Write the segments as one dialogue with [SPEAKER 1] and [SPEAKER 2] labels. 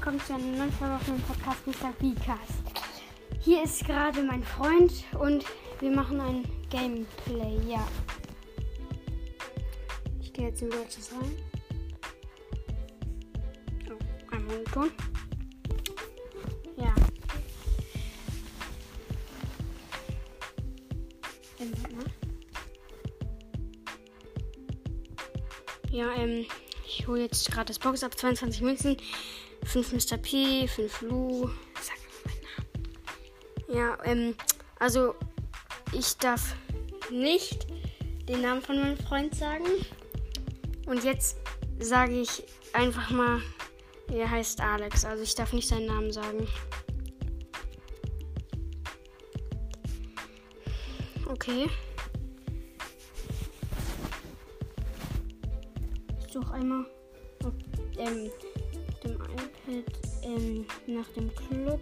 [SPEAKER 1] willkommen zu einer neuen meinem Podcast Mr. Vcast. Hier ist gerade mein Freund und wir machen ein Gameplay, ja. Ich gehe jetzt in Deutsches rein. Oh, einmal den Ton. Ja. Ähm. Ja, ähm, ich hole jetzt gerade das Box ab. 22 Münzen, 5 Mr. P, 5 Lu. Sag mal meinen Namen. Ja, ähm, also ich darf nicht den Namen von meinem Freund sagen. Und jetzt sage ich einfach mal, er heißt Alex. Also ich darf nicht seinen Namen sagen. Okay. Ich suche einmal ähm, dem iPad ähm, nach dem Club.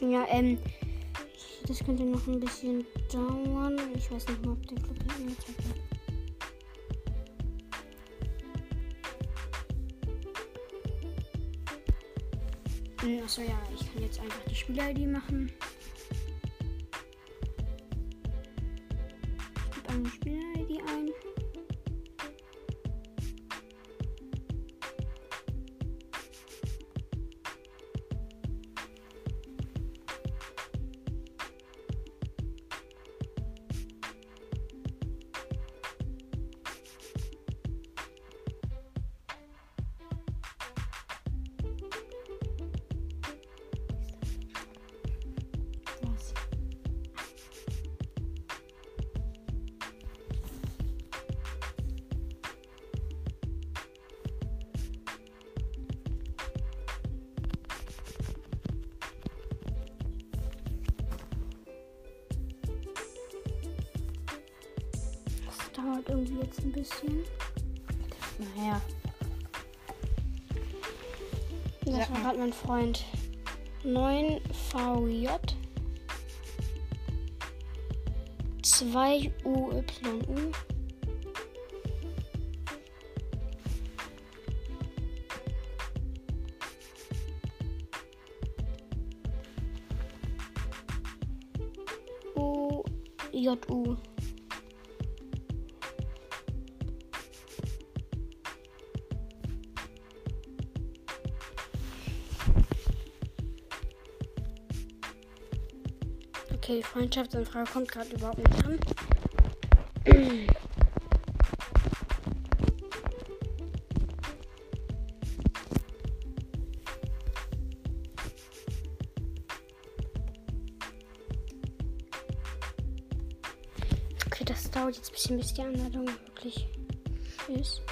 [SPEAKER 1] Ja, ähm, das könnte noch ein bisschen dauern. Ich weiß nicht mal, ob der Club hier angezeigt wird. Hm, Achso, ja, ich kann jetzt einfach die Spiel-ID machen. Dauert irgendwie jetzt ein bisschen.
[SPEAKER 2] Naja.
[SPEAKER 1] Das war gerade mein Freund. 9VJ 2UYU Freundschaftsanfrage kommt gerade überhaupt nicht an. Okay, das dauert jetzt ein bisschen, bis die Anladung wirklich ist.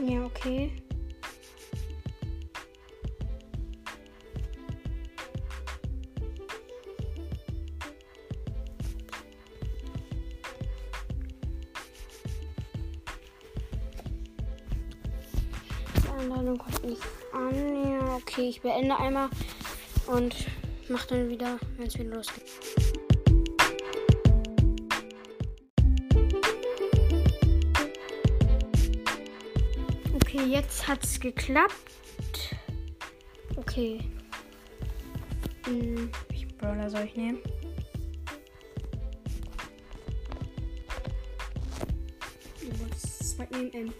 [SPEAKER 1] Ja, okay. Die Einladung kommt nicht an. Ja, okay, ich beende einmal und mach dann wieder, wenn es wieder losgeht. Jetzt hat's geklappt. Okay. Hm,
[SPEAKER 2] Welchen Brawler soll ich nehmen?
[SPEAKER 1] was zwei nehmen?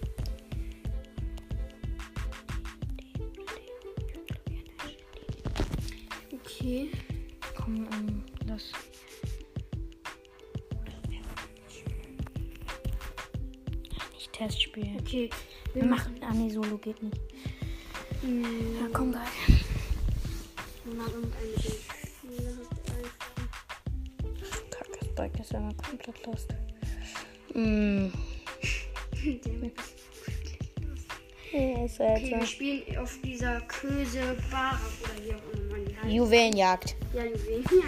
[SPEAKER 1] Okay.
[SPEAKER 2] Komm, ähm, das. Nicht Testspiel.
[SPEAKER 1] Okay.
[SPEAKER 2] Wir machen. Ah, nee, Solo geht nicht.
[SPEAKER 1] Hm,
[SPEAKER 2] Ja, komm
[SPEAKER 1] Spiele
[SPEAKER 2] Kacke, das Bike ist immer komplett lost. Mm. Ja, ist
[SPEAKER 1] Okay, wir spielen auf dieser Köse Bar oder wie auch immer man die heißt.
[SPEAKER 2] Juwelenjagd.
[SPEAKER 1] Ja, Juwelen. Ja.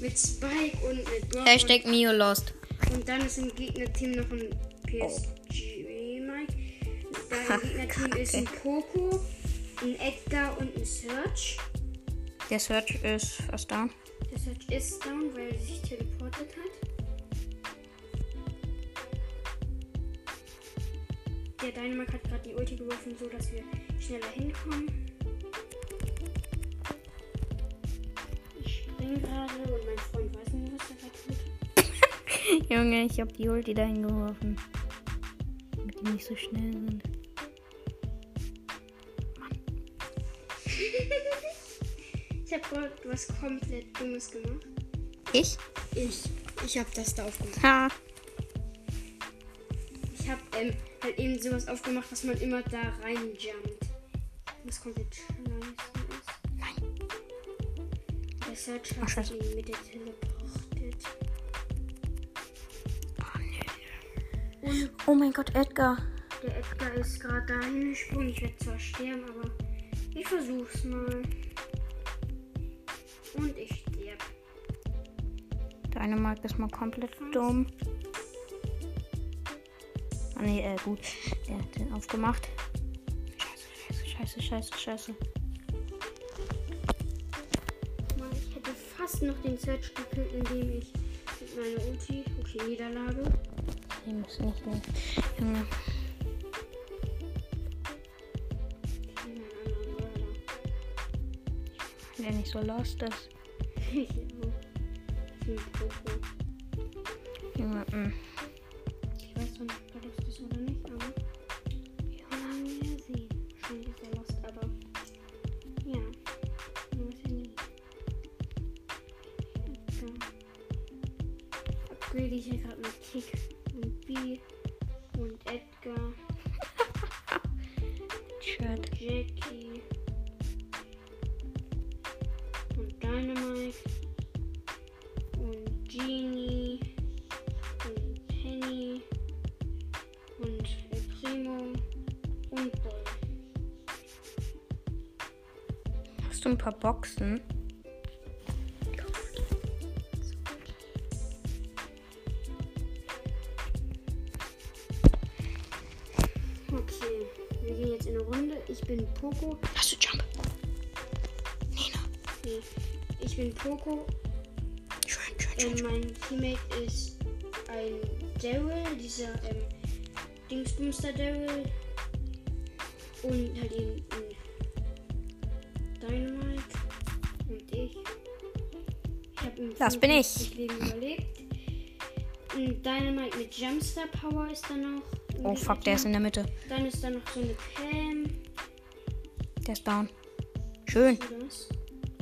[SPEAKER 1] Mit Spike und mit Brock
[SPEAKER 2] Hashtag Mio lost.
[SPEAKER 1] und, dann ist im Gegnerteam noch ein PSG. Im Gegnerteam ist ein Poco, ein Edgar und ein Search.
[SPEAKER 2] Der Search ist fast down.
[SPEAKER 1] Der Search ist down, weil er sich teleportet hat. Der Dynamite hat gerade die Ulti geworfen, so dass wir schneller hinkommen. Ich spring gerade und mein Freund weiß nicht, was er gerade tut.
[SPEAKER 2] Junge, ich hab die Ulti dahin geworfen. Damit die nicht so schnell sind.
[SPEAKER 1] Ich habe gerade was komplett Dummes gemacht.
[SPEAKER 2] Ich?
[SPEAKER 1] Ich, ich habe das da aufgemacht.
[SPEAKER 2] Ha.
[SPEAKER 1] Ich habe ähm, halt eben sowas aufgemacht, dass man immer da reinjumpt. Was komplett scheiße ist.
[SPEAKER 2] Nein.
[SPEAKER 1] Der Search
[SPEAKER 2] Ach,
[SPEAKER 1] hat
[SPEAKER 2] scheiße.
[SPEAKER 1] sich in die Mitte teleportiert.
[SPEAKER 2] Oh, nee.
[SPEAKER 1] Und
[SPEAKER 2] oh mein Gott, Edgar.
[SPEAKER 1] der Edgar ist gerade dahin gesprungen. Ich werde zwar sterben, aber ich versuch's mal. Und ich sterb.
[SPEAKER 2] Deine Mark ist mal komplett dumm. Ah nee, äh, gut. Er hat den aufgemacht. Scheiße, scheiße, scheiße, scheiße.
[SPEAKER 1] Mann, ich hätte fast noch den Search gekillt, indem ich mit meiner Ulti, okay, Niederlage,
[SPEAKER 2] Wir müssen nicht mehr. Lost ist.
[SPEAKER 1] Ich auch.
[SPEAKER 2] Junge, mm.
[SPEAKER 1] Ich weiß zwar nicht, ob lost ist oder nicht, aber wir werden ja sehen. Wahrscheinlich ist er lost, aber ja, man weiß ja nie. Upgrade ich ja gerade mit Tick und B
[SPEAKER 2] paar Boxen?
[SPEAKER 1] Okay, wir gehen jetzt in eine Runde. Ich bin Poco.
[SPEAKER 2] Hast du Jump? Nina.
[SPEAKER 1] Nee, ich bin Poco.
[SPEAKER 2] Schön, schön, schön.
[SPEAKER 1] Mein Teammate ist ein Daryl, dieser ähm, Dingsbumster Daryl. Und halt eben
[SPEAKER 2] Das bin ich.
[SPEAKER 1] 55 Leben überlebt. Ein Dynamite mit Jumpstar Power ist da noch.
[SPEAKER 2] Oh fuck, der ist in der Mitte.
[SPEAKER 1] Dann ist da noch so eine Pam.
[SPEAKER 2] Der ist down. Schön.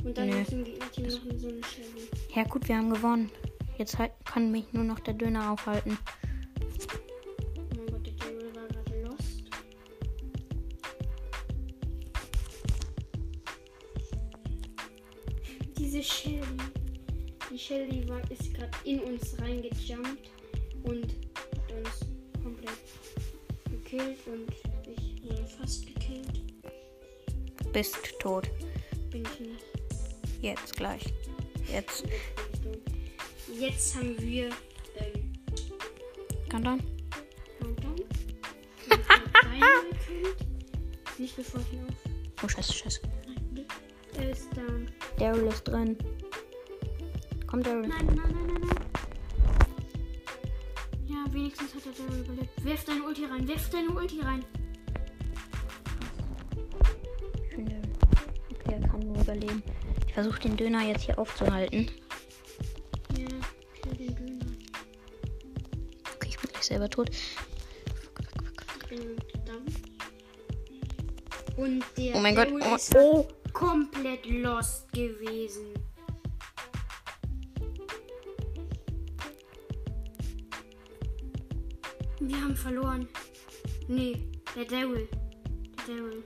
[SPEAKER 1] Und dann Shelly.
[SPEAKER 2] Ja gut, wir haben gewonnen. Jetzt halt kann mich nur noch der Döner aufhalten.
[SPEAKER 1] In uns reingejumpt und hat uns komplett gekillt und ich wurde fast gekillt.
[SPEAKER 2] Bist tot.
[SPEAKER 1] Bin ich nicht.
[SPEAKER 2] Jetzt gleich. Jetzt.
[SPEAKER 1] Jetzt haben wir ähm,
[SPEAKER 2] Countdown.
[SPEAKER 1] Countdown. Nicht bevor ich ihn auf.
[SPEAKER 2] Oh scheiße, scheiße.
[SPEAKER 1] Nein, er ist down.
[SPEAKER 2] Daryl ist drin. Komm, Daryl.
[SPEAKER 1] Nein, nein, nein, hat er überlebt. Wirf deine Ulti rein, wirf deine Ulti rein.
[SPEAKER 2] Okay, er kann nur überleben. Ich versuche den Döner jetzt hier aufzuhalten.
[SPEAKER 1] Ja, den Döner.
[SPEAKER 2] Okay, ich bin gleich selber tot.
[SPEAKER 1] Und der
[SPEAKER 2] Oh mein Gott. Oh,
[SPEAKER 1] ist
[SPEAKER 2] oh.
[SPEAKER 1] komplett lost gewesen. Verloren. Nee, der Daryl. Der Daryl.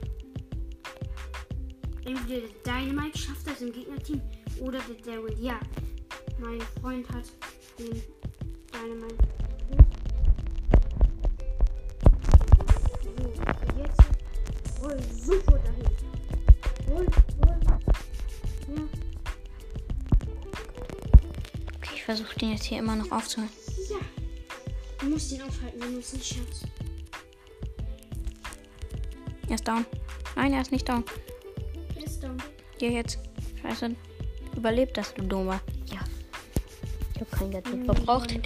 [SPEAKER 1] Entweder der Dynamite schafft das im Gegnerteam oder der Daryl. Ja, mein Freund hat den Dynamite. So, jetzt roll sofort dahin. Roll, roll. Ja,
[SPEAKER 2] Okay, ich versuche den jetzt hier immer noch aufzuhalten.
[SPEAKER 1] Musst ihn aufhalten, wenn du es nicht schaffst.
[SPEAKER 2] Er ist down. Nein, er ist nicht down.
[SPEAKER 1] Er ist down.
[SPEAKER 2] Hier jetzt. Scheiße. Überlebt das, du Dummer. Ja. Ich hab kein Gadget verbraucht.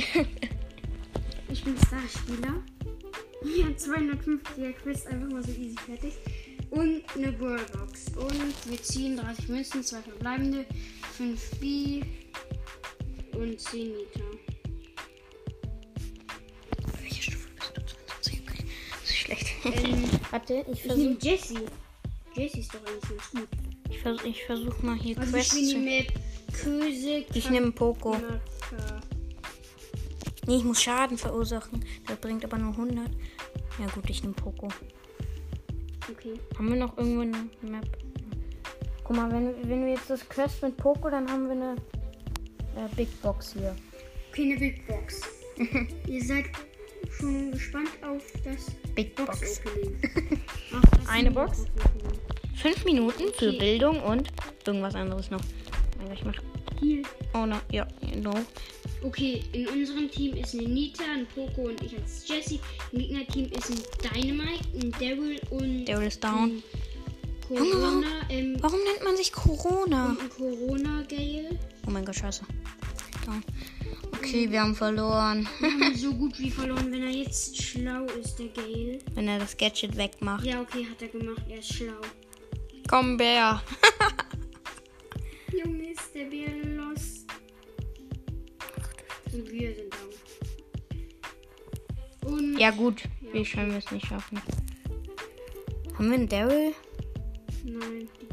[SPEAKER 1] Ich bin Starspieler. Hier 250er Quest einfach mal so easy fertig. Und eine Brawlbox. Und wir ziehen 30 Münzen, 2 verbleibende, 5 B und 10 Nita. Ähm,
[SPEAKER 2] Warte, ich versuche
[SPEAKER 1] nehme Jessie. Jessie ist doch eigentlich ganz gut.
[SPEAKER 2] ich vers ich versuch mal hier
[SPEAKER 1] Also
[SPEAKER 2] Quests
[SPEAKER 1] ich nehme Köse.
[SPEAKER 2] Ich nehme Poco. Nee, ich muss Schaden verursachen. Das bringt aber nur 100. Ja gut, ich nehme Poco.
[SPEAKER 1] Okay.
[SPEAKER 2] Haben wir noch irgendwo eine Map? Guck mal, wenn, wenn wir jetzt das Quest mit Poco, dann haben wir eine äh, Big Box hier.
[SPEAKER 1] Okay, eine Big Box. Ihr seid schon gespannt auf das
[SPEAKER 2] Big Box. Eine
[SPEAKER 1] ein
[SPEAKER 2] Box? Fünf Minuten für. Bildung und irgendwas anderes noch. Ich mach. Oh no, ja, no.
[SPEAKER 1] Okay, in unserem Team ist eine Nita, ein Poco und ich als Jessie. Im Gegnerteam ist ein Dynamite, ein Daryl und
[SPEAKER 2] Daryl ist down.
[SPEAKER 1] Corona, ähm,
[SPEAKER 2] Warum nennt man sich Corona?
[SPEAKER 1] Corona Gale.
[SPEAKER 2] Oh mein Gott, scheiße. Down. Okay, wir haben verloren.
[SPEAKER 1] Wir haben so gut wie verloren, wenn er jetzt schlau ist, der Gale.
[SPEAKER 2] Wenn er das Gadget wegmacht.
[SPEAKER 1] Ja, okay, hat er gemacht, er ist schlau.
[SPEAKER 2] Komm, Bär.
[SPEAKER 1] Junge, ist der Bär lost. Und wir sind down. Und
[SPEAKER 2] Ja gut, können wir es nicht schaffen? Haben wir einen Daryl?
[SPEAKER 1] nein, die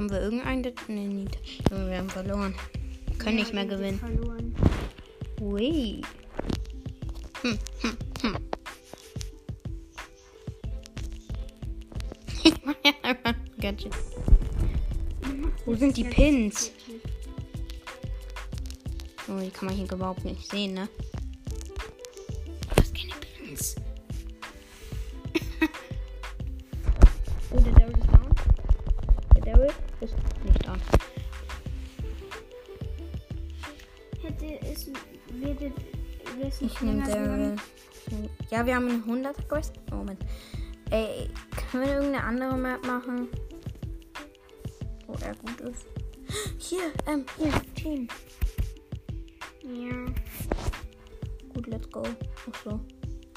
[SPEAKER 1] haben
[SPEAKER 2] wir irgendeinen? Nee, nicht. Wir haben verloren. Können nicht mehr
[SPEAKER 1] Ja, wir
[SPEAKER 2] gewinnen.
[SPEAKER 1] Verloren.
[SPEAKER 2] Ui. Hm, hm, hm. Ich mach ja einfach ein Gadget. Wo sind die Pins? Oh, die kann man hier überhaupt nicht sehen, ne? Einen 100 Quest. Moment. Ey, können wir irgendeine andere Map machen? Wo er gut ist. Hier, ähm, hier, Team.
[SPEAKER 1] Ja,
[SPEAKER 2] Gut, let's go. Ach so.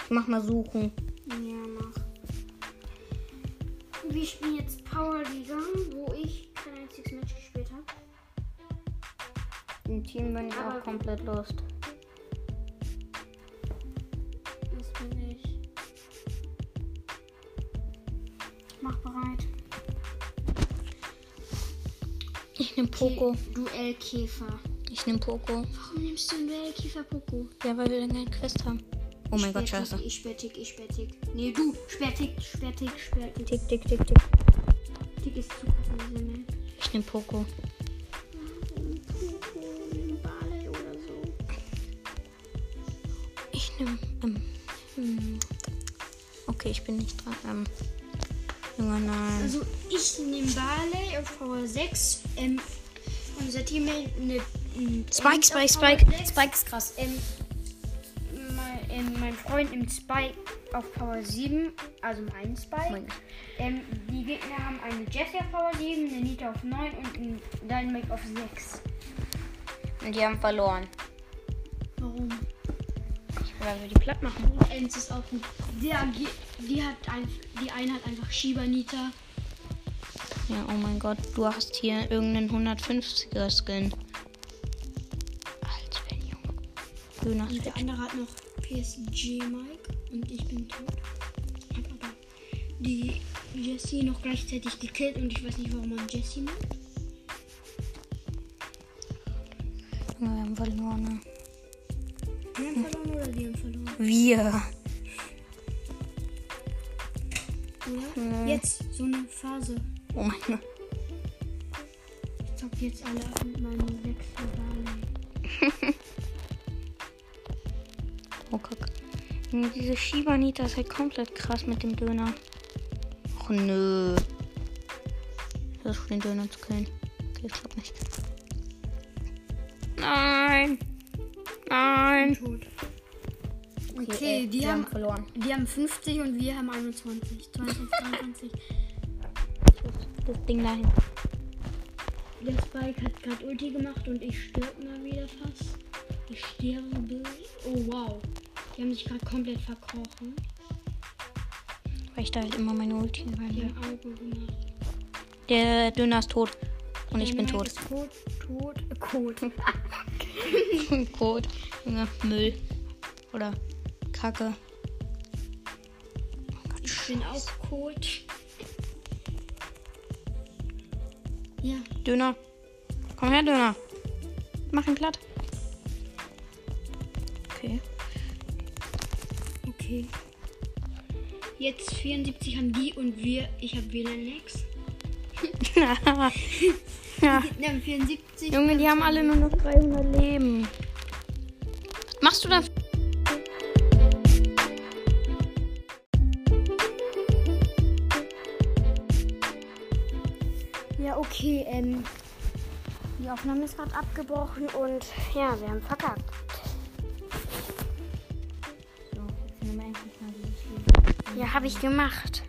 [SPEAKER 2] Ich mach mal suchen.
[SPEAKER 1] ja, mach. Wir spielen jetzt Power Liga, wo ich kein einziges Match gespielt habe.
[SPEAKER 2] Im Team bin ich
[SPEAKER 1] Aber-
[SPEAKER 2] auch komplett lost.
[SPEAKER 1] Mach bereit.
[SPEAKER 2] Ich nehm Poco.
[SPEAKER 1] Duellkäfer.
[SPEAKER 2] Ich nehm Poco.
[SPEAKER 1] Warum nimmst du einen Duellkäfer Poco?
[SPEAKER 2] Ja, weil wir dann keine Quest haben. Oh mein Gott, scheiße.
[SPEAKER 1] Ich sperrtick, ich sperrtick. Nee, du. Sperrtick, sperrtick, sperrtick.
[SPEAKER 2] Tick, tick, tick, tick.
[SPEAKER 1] Tick ist zu krass in dieser Map.
[SPEAKER 2] Ich nehm Poco. Ich nehm, ähm, hm. Okay, ich bin nicht dran. Ähm, Junge, nein.
[SPEAKER 1] Also ich nehme Barley auf Power 6. Ähm, unser Teammate eine ein
[SPEAKER 2] Spike, Spike, Spike.
[SPEAKER 1] 6.
[SPEAKER 2] Spike ist krass.
[SPEAKER 1] Ähm, mein, ähm, mein Freund nimmt Spike auf Power 7, also mein Spike. Ähm, die Gegner haben eine Jessie auf Power 7, eine Nita auf 9 und einen Dynamic auf 6.
[SPEAKER 2] Und die haben verloren.
[SPEAKER 1] Warum?
[SPEAKER 2] Weil wir die platt machen.
[SPEAKER 1] Ems ist auch gut. Der, die, hat ein, die eine hat einfach Shiba Nita.
[SPEAKER 2] Ja, oh mein Gott, du hast hier irgendeinen 150er Skin. Als wenn, Junge.
[SPEAKER 1] Und der andere hat noch PSG Mike und ich bin tot. Hab aber die Jessie noch gleichzeitig gekillt und ich weiß nicht, warum man Jessie.
[SPEAKER 2] Junge, wir haben verloren.
[SPEAKER 1] Wir haben verloren oder die haben verloren?
[SPEAKER 2] Wir.
[SPEAKER 1] Oder? Jetzt so eine Phase.
[SPEAKER 2] Oh mein Gott.
[SPEAKER 1] Ich zock jetzt alle ab mit meinem sechsten Barley.
[SPEAKER 2] Oh. Junge, Diese Shibanita ist halt komplett krass mit dem Döner. Och nö. Ich versuche den Döner zu killen. Okay, ich glaub nicht. Nein. Nein.
[SPEAKER 1] Tot. Okay,
[SPEAKER 2] äh,
[SPEAKER 1] die
[SPEAKER 2] wir
[SPEAKER 1] haben-
[SPEAKER 2] verloren.
[SPEAKER 1] Wir haben 50 und wir haben 21. 22, 23.
[SPEAKER 2] Das Ding dahin.
[SPEAKER 1] Der Spike hat gerade Ulti gemacht und ich stirb mal wieder fast. Ich sterbe. Oh wow. Die haben sich gerade komplett verkrochen.
[SPEAKER 2] Weil ich da halt immer meine Ulti
[SPEAKER 1] Die
[SPEAKER 2] rein.
[SPEAKER 1] haben.
[SPEAKER 2] Der Döner ist tot. Und ich bin tot.
[SPEAKER 1] Ist tot, tot, tot.
[SPEAKER 2] Kot. Junge, Müll. Oder Kacke. Oh Gott,
[SPEAKER 1] Ich bin auch tot. Ja,
[SPEAKER 2] Döner. Komm her, Döner. Mach ihn platt. Okay.
[SPEAKER 1] okay. Jetzt 74 haben die und wir. Ich habe WLAN-Lex.
[SPEAKER 2] ja.
[SPEAKER 1] Die haben 74.
[SPEAKER 2] Junge, die haben alle nur noch 300 Leben. Machst du da?
[SPEAKER 1] Ja, okay, ähm. Die Aufnahme ist gerade abgebrochen und ja, wir haben verkackt.
[SPEAKER 2] So, jetzt nehmen wir endlich mal dieses Spiel.
[SPEAKER 1] Ja, habe ich gemacht.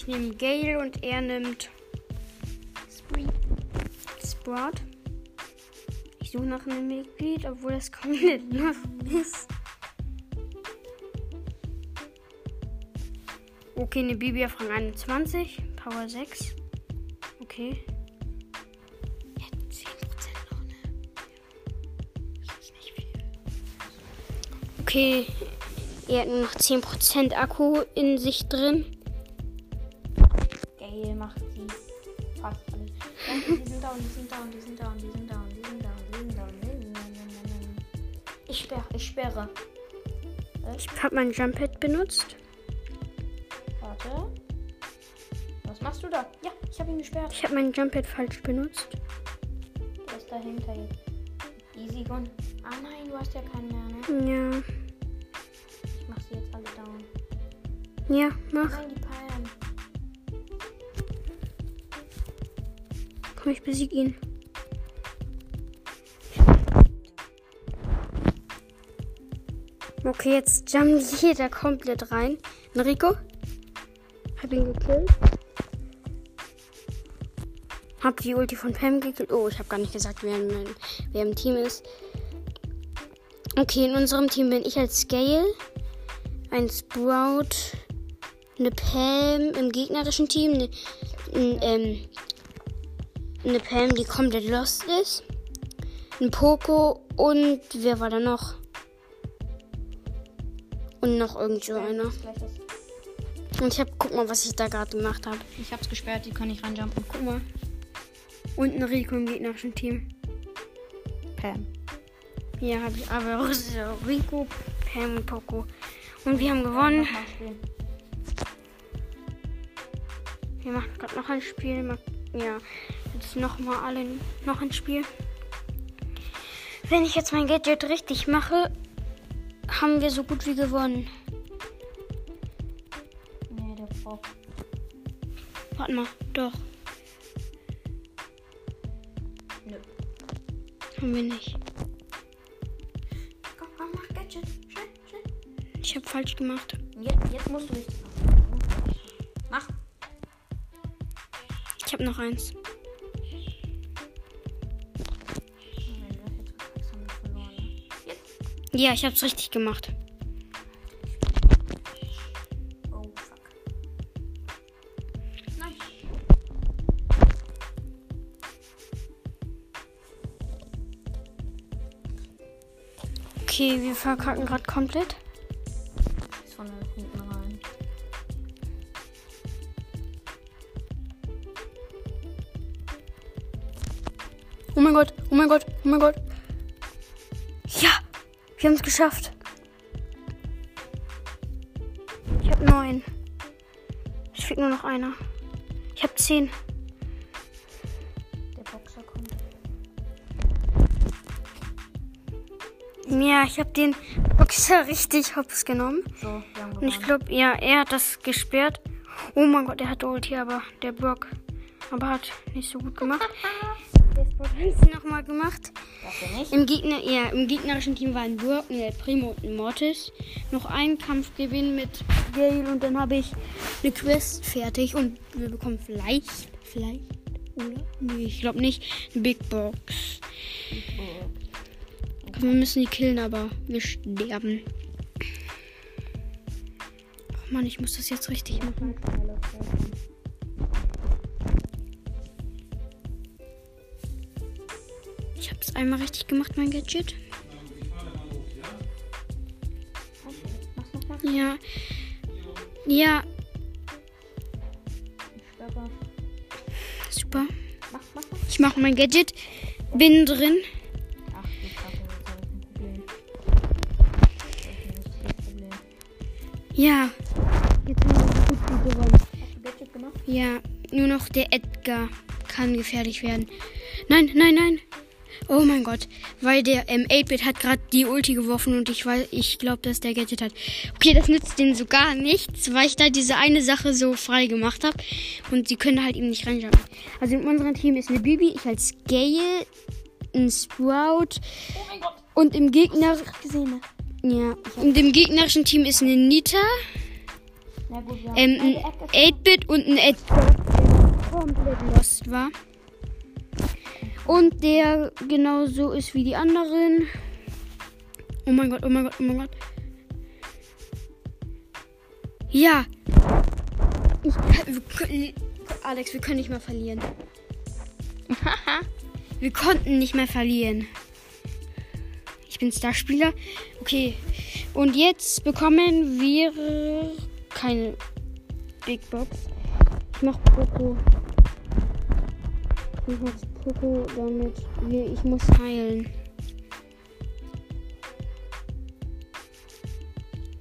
[SPEAKER 2] Ich nehme
[SPEAKER 1] Gale und er nimmt. Sprout. Ich suche nach einem Mitglied, obwohl das komplett los ist. Okay, eine Bibi auf Rang 21, Power 6. Okay. Ja, 10% noch, ne? Das ist nicht viel. Okay, er hat nur noch 10% Akku in sich drin.
[SPEAKER 2] Down, die sind down, die sind down, die sind down, die sind down, die sind down. Ich sperre, ich sperre.
[SPEAKER 1] Ich habe mein Jump Pad benutzt.
[SPEAKER 2] Warte. Was machst du da? Ja, ich habe ihn gesperrt.
[SPEAKER 1] Ich habe mein Jump Pad falsch benutzt.
[SPEAKER 2] Der ist dahinter jetzt. Easy Gun. Ah nein, du hast ja keinen mehr, ne?
[SPEAKER 1] Ja.
[SPEAKER 2] Ich mach sie jetzt alle down.
[SPEAKER 1] Ja, mach.
[SPEAKER 2] Nein, die Palmen.
[SPEAKER 1] Komm, ich besieg ihn. Okay, jetzt jumpt jeder komplett rein. Enrico? Hab ihn gekillt. Hab die Ulti von Pam gekillt. Oh, ich habe gar nicht gesagt, wer, mein, wer im Team ist. Okay, in unserem Team bin ich als Gale, ein Sprout, eine Pam im gegnerischen Team, eine, ein, ähm, eine Pam, die komplett lost ist, ein Poco und wer war da noch? Und noch irgend so einer. Und ich hab, guck mal, was ich da gerade gemacht habe.
[SPEAKER 2] Ich hab's gesperrt, die kann nicht reinjumpen.
[SPEAKER 1] Guck mal. Und ein Rico im gegnerischen Team.
[SPEAKER 2] Pam.
[SPEAKER 1] Hier habe ich aber Rico, Pam und Poco. Und wir haben gewonnen. Wir machen gerade noch ein Spiel. Ja, jetzt nochmal alle noch ein Spiel. Wenn ich jetzt mein Gadget richtig mache, haben wir so gut wie gewonnen.
[SPEAKER 2] Nee, der braucht.
[SPEAKER 1] Warte mal, doch,
[SPEAKER 2] Nö.
[SPEAKER 1] haben wir nicht.
[SPEAKER 2] Komm, komm, mach Gadget. Schnell, schnell.
[SPEAKER 1] Ich habe falsch gemacht.
[SPEAKER 2] Jetzt, jetzt musst du richtig machen. Mach.
[SPEAKER 1] Ich habe noch eins. Ja, ich habe es richtig gemacht.
[SPEAKER 2] Oh, fuck. Nein.
[SPEAKER 1] Okay, wir verkacken gerade komplett.
[SPEAKER 2] Rein.
[SPEAKER 1] Oh mein Gott, oh mein Gott, oh mein Gott. Wir haben es geschafft. Ich habe neun. Es fehlt nur noch einer. Ich habe zehn.
[SPEAKER 2] Der Boxer kommt.
[SPEAKER 1] Ja, ich habe den Boxer richtig hops genommen.
[SPEAKER 2] So,
[SPEAKER 1] Und ich glaube, ja, er hat das gesperrt. Oh mein Gott, er hat Ulti, aber der Brock aber hat nicht so gut gemacht. Der Spot hat es nochmal gemacht.
[SPEAKER 2] Dafür nicht.
[SPEAKER 1] Im, Gegner, ja, Im gegnerischen Team waren Burg, ein El Primo und Mortis. Noch einen Kampf gewinnen mit Gale und dann habe ich eine Quest fertig und wir bekommen vielleicht, vielleicht, oder? Nee, ich glaube nicht, eine Big Box. Wir müssen die killen, aber wir sterben. Oh Mann, ich muss das jetzt richtig machen. Einmal richtig gemacht, mein Gadget. Ja. Ja, super. Ich mache mein Gadget. Bin drin. Ja. Jetzt haben wir gut gewonnen. Ja, nur noch der Edgar kann gefährlich werden. Nein, nein, nein. Oh mein Gott, weil der ähm, 8-Bit hat gerade die Ulti geworfen und ich weiß, ich glaube, dass der Gadget hat. Okay, das nützt denen so gar nichts, weil ich da diese eine Sache so frei gemacht habe und sie können halt ihm nicht reinschauen. Also in unserem Team ist eine Bibi, ich als Gale, ein Sprout
[SPEAKER 2] Oh mein Gott.
[SPEAKER 1] und im Gegner
[SPEAKER 2] Gesehen, ne?
[SPEAKER 1] ja, und im gegnerischen Team ist eine Nita,
[SPEAKER 2] gut,
[SPEAKER 1] ähm, ein
[SPEAKER 2] der Edgar-
[SPEAKER 1] 8-Bit und ein Edgar, der komplett lost war. Und der genauso ist wie die anderen. Oh mein Gott, oh mein Gott, oh mein Gott. Ja. Ich, wir Alex, wir können nicht mehr verlieren. wir konnten nicht mehr verlieren. Ich bin Starspieler. Okay. Und jetzt bekommen wir keine Big Box. Ich mach Poco. Ich mach Poco, damit wir, ich muss heilen.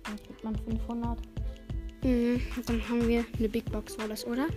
[SPEAKER 2] Dann kriegt man 500.
[SPEAKER 1] Mhm, dann haben wir eine Big Box, war das, oder?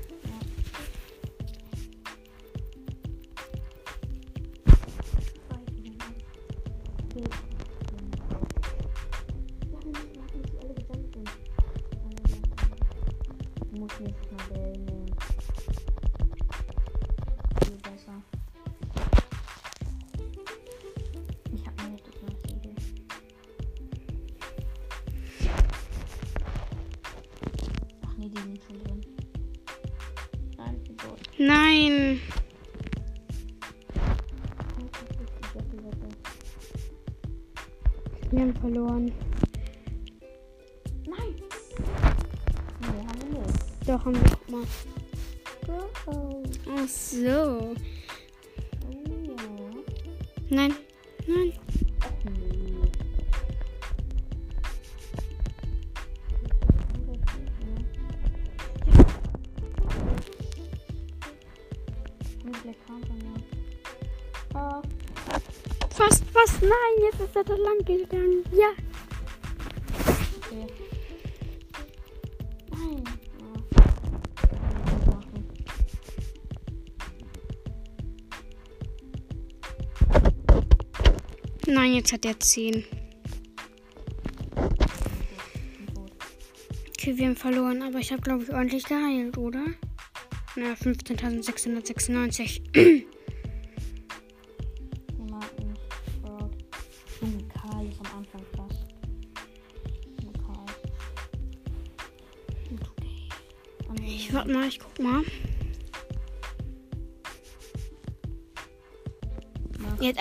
[SPEAKER 2] Nein! Nee, haben wir nicht.
[SPEAKER 1] Doch, haben wir. Guck mal. Ach so.
[SPEAKER 2] Ja.
[SPEAKER 1] Nein. Nein. Fast, fast. Nein, jetzt ist er da lang gegangen. Ja. Jetzt hat er 10.
[SPEAKER 2] Bin tot.
[SPEAKER 1] Okay, wir haben verloren, aber ich habe, glaube ich, ordentlich geheilt, oder? Na, 15.696.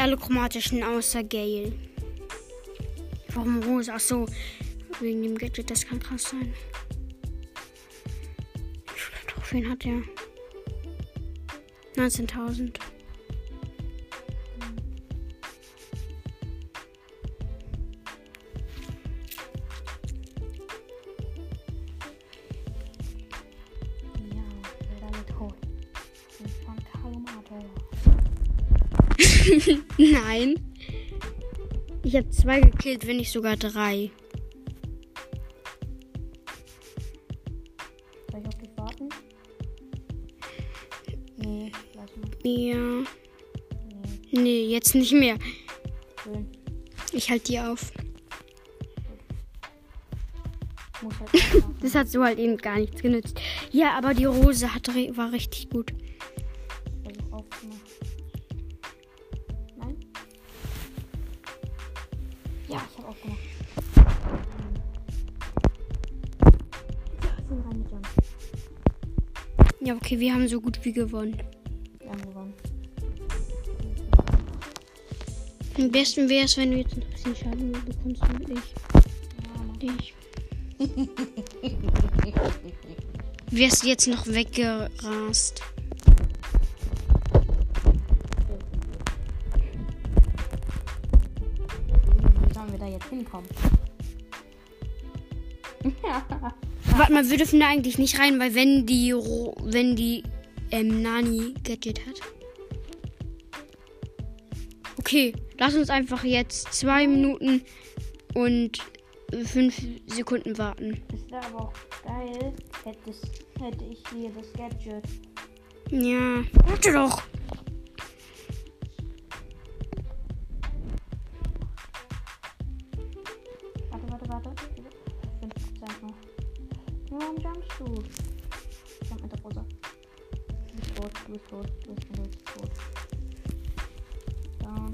[SPEAKER 1] alle chromatischen außer Gale. Warum Rose? Ach so, wegen dem Gadget, das kann krass sein. Wie viele Trophäen hat er? 19.000. Nein. Ich habe zwei gekillt, wenn nicht sogar drei.
[SPEAKER 2] Soll ich auf dich warten? Nee, lass mal.
[SPEAKER 1] Ja.
[SPEAKER 2] Nee,
[SPEAKER 1] Nee, jetzt nicht mehr.
[SPEAKER 2] schön.
[SPEAKER 1] Ich halte die auf.
[SPEAKER 2] Halt.
[SPEAKER 1] Das hat so halt eben gar nichts genützt. Ja, aber die Rose hat, war richtig gut. Okay, wir haben so gut wie gewonnen.
[SPEAKER 2] Wir haben gewonnen.
[SPEAKER 1] Am besten wäre es, wenn du jetzt ein bisschen Schaden bekommst und ich. Ich. Wärst jetzt noch weggerast.
[SPEAKER 2] Wie sollen wir da jetzt hinkommen?
[SPEAKER 1] Warte mal, wir dürfen da eigentlich nicht rein, weil wenn die wenn die ähm, Nani Gadget hat. Okay, lass uns einfach jetzt zwei Minuten und fünf Sekunden warten.
[SPEAKER 2] Das wäre aber auch geil, hätte ich hier das Gadget.
[SPEAKER 1] Ja, warte doch.
[SPEAKER 2] Du? Mit der Rosa. Du bist tot, du bist tot, du bist tot, du bist tot. Down.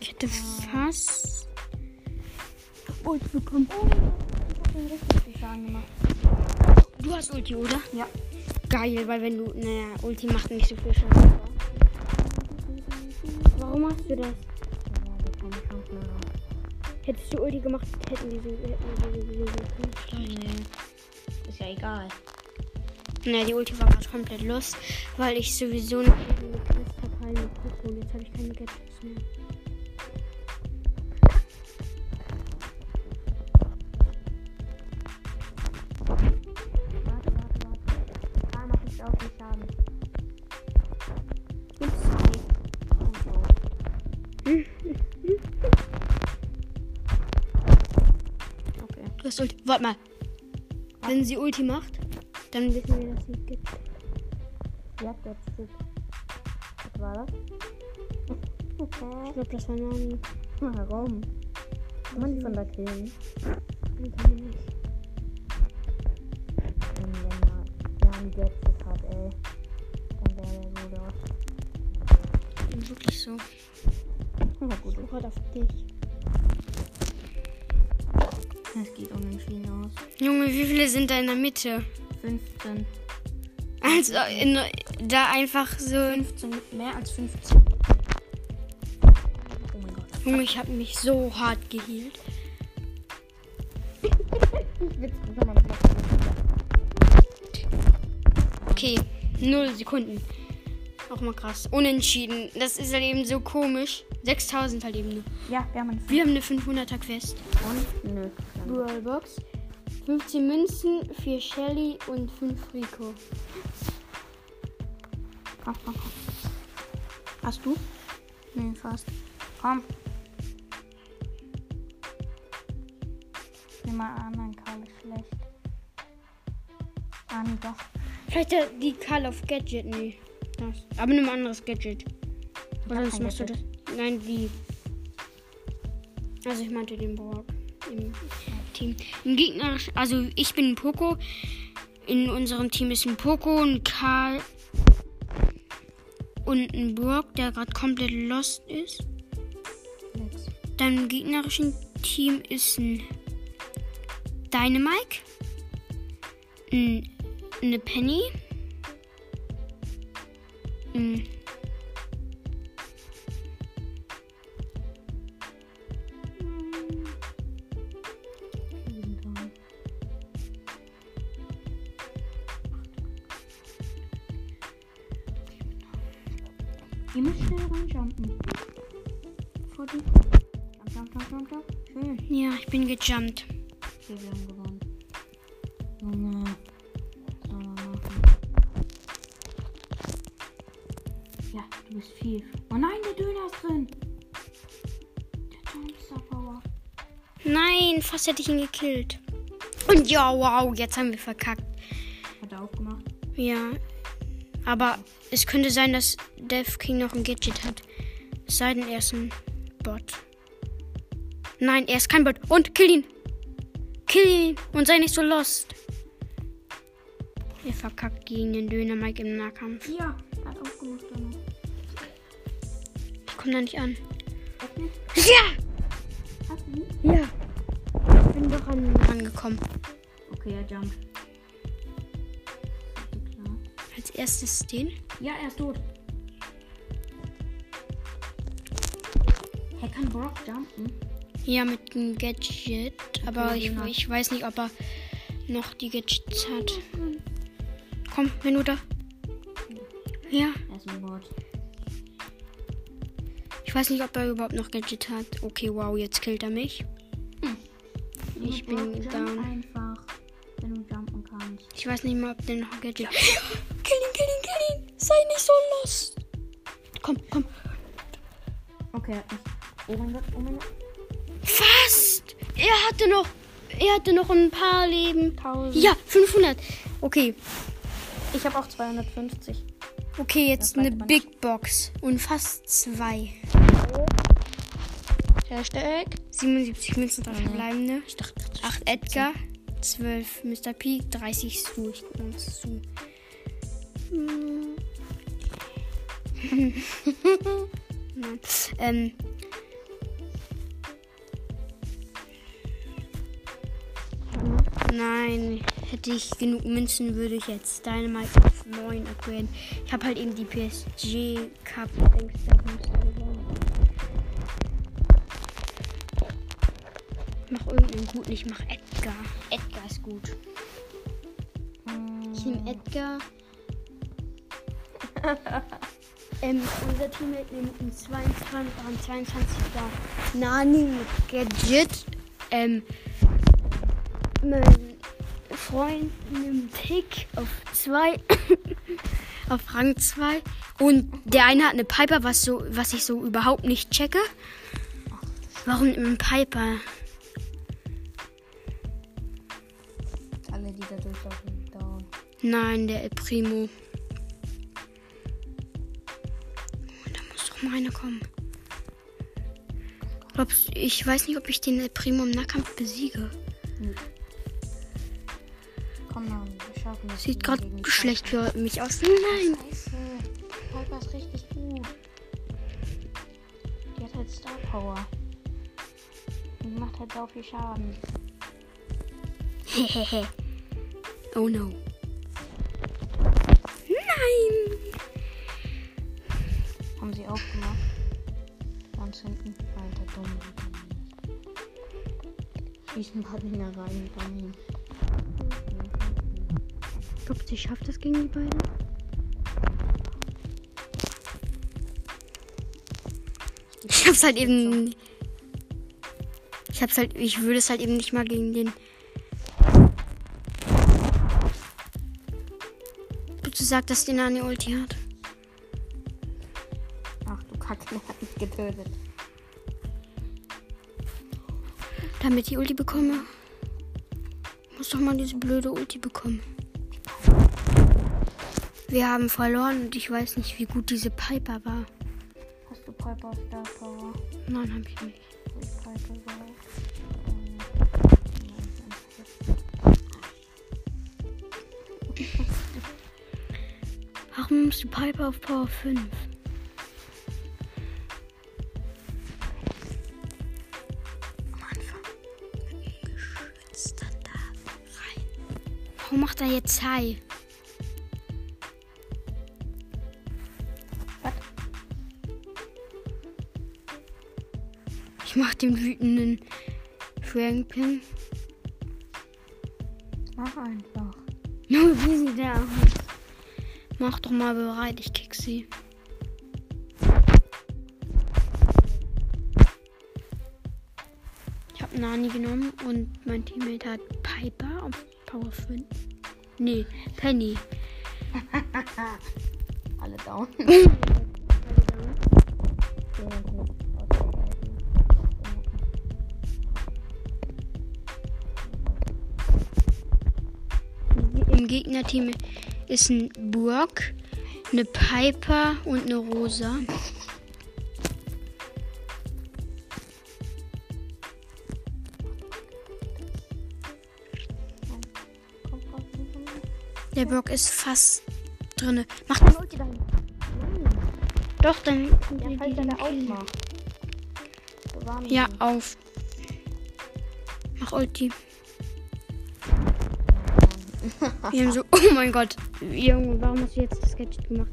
[SPEAKER 1] Ich hätte fast.
[SPEAKER 2] Oh, ich bekomme. Oh, ich hab den richtig viel Schaden gemacht.
[SPEAKER 1] Du hast Ulti, oder?
[SPEAKER 2] Ja.
[SPEAKER 1] Geil, weil wenn du. Naja, Ulti macht nicht so viel Schaden. Warum hast du das? Hättest du Ulti gemacht, hätten die so. Hätten die so, so, so
[SPEAKER 2] Nee. Ist ja egal.
[SPEAKER 1] Naja, die Ulti war gerade komplett los, weil ich sowieso nicht eine Quest habe, halt mit Poco und jetzt habe ich keine Gadgets mehr.
[SPEAKER 2] Okay.
[SPEAKER 1] Du hast Ulti. Warte mal. Wenn sie Ulti macht, dann wissen wir, dass sie gibt.
[SPEAKER 2] Ja, jetzt steht. Was war das?
[SPEAKER 1] Ich glaube, das war Nani.
[SPEAKER 2] Warum? Kann man die von da killen?
[SPEAKER 1] Dann kann man nicht.
[SPEAKER 2] Wenn er ja ein Gadget hat, ey. Dann wäre der gut aus.
[SPEAKER 1] Wirklich so.
[SPEAKER 2] Ja, gut.
[SPEAKER 1] Ich guck gerade auf dich.
[SPEAKER 2] Es geht unentschieden aus.
[SPEAKER 1] Junge, wie viele sind da in der Mitte?
[SPEAKER 2] 15.
[SPEAKER 1] Also in, da einfach so.
[SPEAKER 2] 15, mehr als 15. Oh mein Gott.
[SPEAKER 1] Junge, ich habe mich so hart
[SPEAKER 2] Block.
[SPEAKER 1] Okay, null Sekunden. Auch mal krass. Unentschieden. Das ist halt eben so komisch. 6000 halt eben nur.
[SPEAKER 2] Ja, wir haben einen
[SPEAKER 1] Wir haben eine 500er Quest.
[SPEAKER 2] Und nö.
[SPEAKER 1] Brawlbox. 15 Münzen, 4 Shelly und 5 Rico.
[SPEAKER 2] Komm, komm, komm. Hast du? Nee, fast. Komm. Nimm mal an, mein Karl ist schlecht. Ah, nee, doch.
[SPEAKER 1] Vielleicht der- die Call of Gadget. Nee. Das. Aber nimm ein anderes Gadget. Oder
[SPEAKER 2] hab
[SPEAKER 1] sonst machst du das. Nein, die. Also ich meinte den Brock im Team. Im Gegner, also ich bin ein Poco. In unserem Team ist ein Poco, ein Karl und ein Brock, der gerade komplett lost ist. Dann im gegnerischen Team ist ein Dynamike, ein, eine Penny, ein gejumpt.
[SPEAKER 2] Okay, wir haben gewonnen. Junge. Soll man machen? Ja, du bist viel. Oh nein, der Döner ist drin. Der Jumpstar Power.
[SPEAKER 1] Nein, fast hätte ich ihn gekillt. Und ja, wow, jetzt haben wir verkackt.
[SPEAKER 2] Hat er aufgemacht.
[SPEAKER 1] Ja, aber es könnte sein, dass Death King noch ein Gadget hat. Es sei denn, er ist ein Bot. Nein, er ist kein Bot. Und kill ihn. Kill ihn und sei nicht so lost. Er verkackt gegen den Döner-Mike im Nahkampf.
[SPEAKER 2] Ja, hat aufgemacht.
[SPEAKER 1] Ich komme da nicht an.
[SPEAKER 2] Öffnet.
[SPEAKER 1] Ja! Ja. Ich bin doch an ihn rangekommen.
[SPEAKER 2] Okay, er klar?
[SPEAKER 1] Als erstes den.
[SPEAKER 2] Ja, er ist tot. Er kann Brock jumpen.
[SPEAKER 1] Ja, mit dem Gadget. Aber ich, ich weiß nicht, ob er noch die Gadgets hat. Komm, wenn du da. Ja, ich weiß nicht, ob er überhaupt noch Gadget hat. Okay, wow, jetzt killt er mich. Ich
[SPEAKER 2] Brock
[SPEAKER 1] bin down.
[SPEAKER 2] kannst.
[SPEAKER 1] Ich weiß nicht mal, ob der noch Gadget hat. Kill ihn, kill ihn, kill ihn. Sei nicht so lost. Komm, komm.
[SPEAKER 2] Okay. Oh mein Gott, oh mein Gott.
[SPEAKER 1] Fast. Er hatte noch. Er hatte noch ein paar Leben.
[SPEAKER 2] 1000.
[SPEAKER 1] Ja, 500. Okay,
[SPEAKER 2] Ich habe auch 250.
[SPEAKER 1] okay, jetzt eine Big Box. Und fast zwei.
[SPEAKER 2] Hashtag.
[SPEAKER 1] 77 Münzen, 3
[SPEAKER 2] Mhm.
[SPEAKER 1] verbleibende.
[SPEAKER 2] Ich dachte,
[SPEAKER 1] 8 Edgar, 12 Mr. P, 30 Stu. Ich guck mal, was Stu. Hm. Nein. Ähm. Nein, hätte ich genug Münzen, würde ich jetzt Dynamite auf 9 upgraden. Ich habe halt eben die PSG Cup. Gewonnen. Mach irgendeinen guten, ich mach Edgar. Edgar ist gut. Ich nehme Edgar. ähm, unser Teammate nimmt einen 22, einen 22 da. Nani mit Gadget. Ähm, mein Freund nimmt Tick auf 2. auf Rang 2. Und der eine hat eine Piper, was, so, was ich so überhaupt nicht checke. Warum ein Piper?
[SPEAKER 2] Alle, die da durchlaufen, down.
[SPEAKER 1] Nein, der El Primo. Oh, Da muss doch mal einer kommen. Ich weiß nicht, ob ich den El Primo im Nahkampf besiege.
[SPEAKER 2] Komm,
[SPEAKER 1] Sieht gerade schlecht für mich aus. Nein.
[SPEAKER 2] Scheiße. Piper ist richtig gut. Die hat halt Star Power. Und die macht halt sau viel Schaden.
[SPEAKER 1] Hehehe. oh no. Nein.
[SPEAKER 2] Haben sie aufgemacht. Ganz hinten. Alter, dumm. Schießen ein paar Dinger rein.
[SPEAKER 1] Glaubst du, ich schaff das gegen die beiden? Ich hab's halt eben. Ich hab's halt. Ich würde es halt eben nicht mal gegen den. Bitte sag, dass die Nani Ulti hat.
[SPEAKER 2] Ach du Kacke, der hat mich getötet.
[SPEAKER 1] Damit ich Ulti bekomme. Ich muss doch mal diese blöde Ulti bekommen. Wir haben verloren und ich weiß nicht, wie gut diese Piper war.
[SPEAKER 2] Hast du Piper Star Power?
[SPEAKER 1] Nein, hab ich nicht.
[SPEAKER 2] Ist überhaupt?
[SPEAKER 1] Warum nimmst du Piper auf Power 5? Am Anfang. Geschützt da rein. Warum macht er jetzt High? Den wütenden Franklin.
[SPEAKER 2] Mach einfach.
[SPEAKER 1] Nur wie sie da aus. Mach doch mal bereit, ich kick sie. Ich habe Nani genommen und mein Teammate hat Piper auf Power 5. Nee, Penny.
[SPEAKER 2] Alle down.
[SPEAKER 1] Gegnerteam ist ein Burg, eine Piper und eine Rosa. Der Burg ist fast drinne. Mach die Doch, dann.
[SPEAKER 2] Doch,
[SPEAKER 1] dann. Ja, auf. Mach Ulti. Wir haben so, oh mein Gott. Junge, warum hast du jetzt das Gadget gemacht?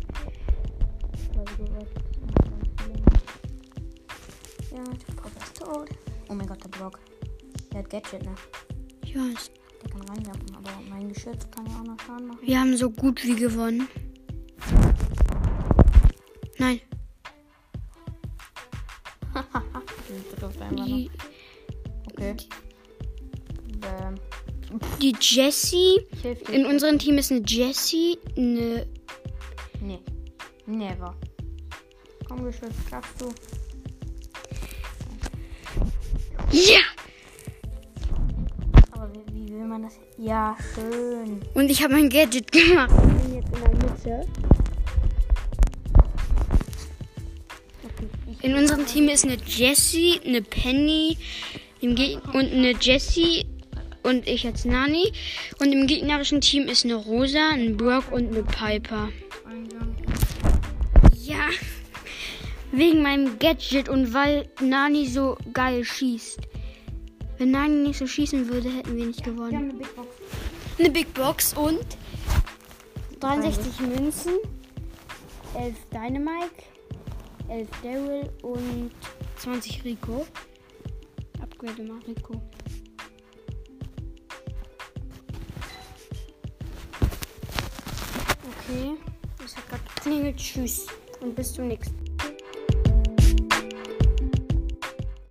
[SPEAKER 2] Ja, der Brock ist tot. Oh mein Gott, der Brock. Der hat Gadget, ne?
[SPEAKER 1] Ich weiß.
[SPEAKER 2] Der kann reinjumpen, aber mein Geschütz kann ja auch noch Schaden machen.
[SPEAKER 1] Wir haben so gut wie gewonnen.
[SPEAKER 2] Die
[SPEAKER 1] Jessie. In unserem Team ist eine Jessie, eine.
[SPEAKER 2] Nee. Never. Komm, Geschütz, schaffst du.
[SPEAKER 1] Ja!
[SPEAKER 2] Aber wie, wie will man das? Ja, schön.
[SPEAKER 1] Und ich habe mein Gadget gemacht. Ich bin jetzt in der Mitte. In unserem Team ist eine Jessie, eine Penny und eine Jessie und ich als Nani. Und im gegnerischen Team ist eine Rosa, ein Brock und eine Piper. Ja, wegen meinem Gadget und weil Nani so geil schießt. Wenn Nani nicht so schießen würde, hätten wir nicht
[SPEAKER 2] Wir
[SPEAKER 1] gewonnen.
[SPEAKER 2] haben eine Big Box.
[SPEAKER 1] Eine Big Box und 63 Münzen, 11 Dynamite, 11 Daryl und 20 Rico. Upgrade mal Rico. Okay, das hat gerade geklingelt. Tschüss und bis zum nächsten Mal.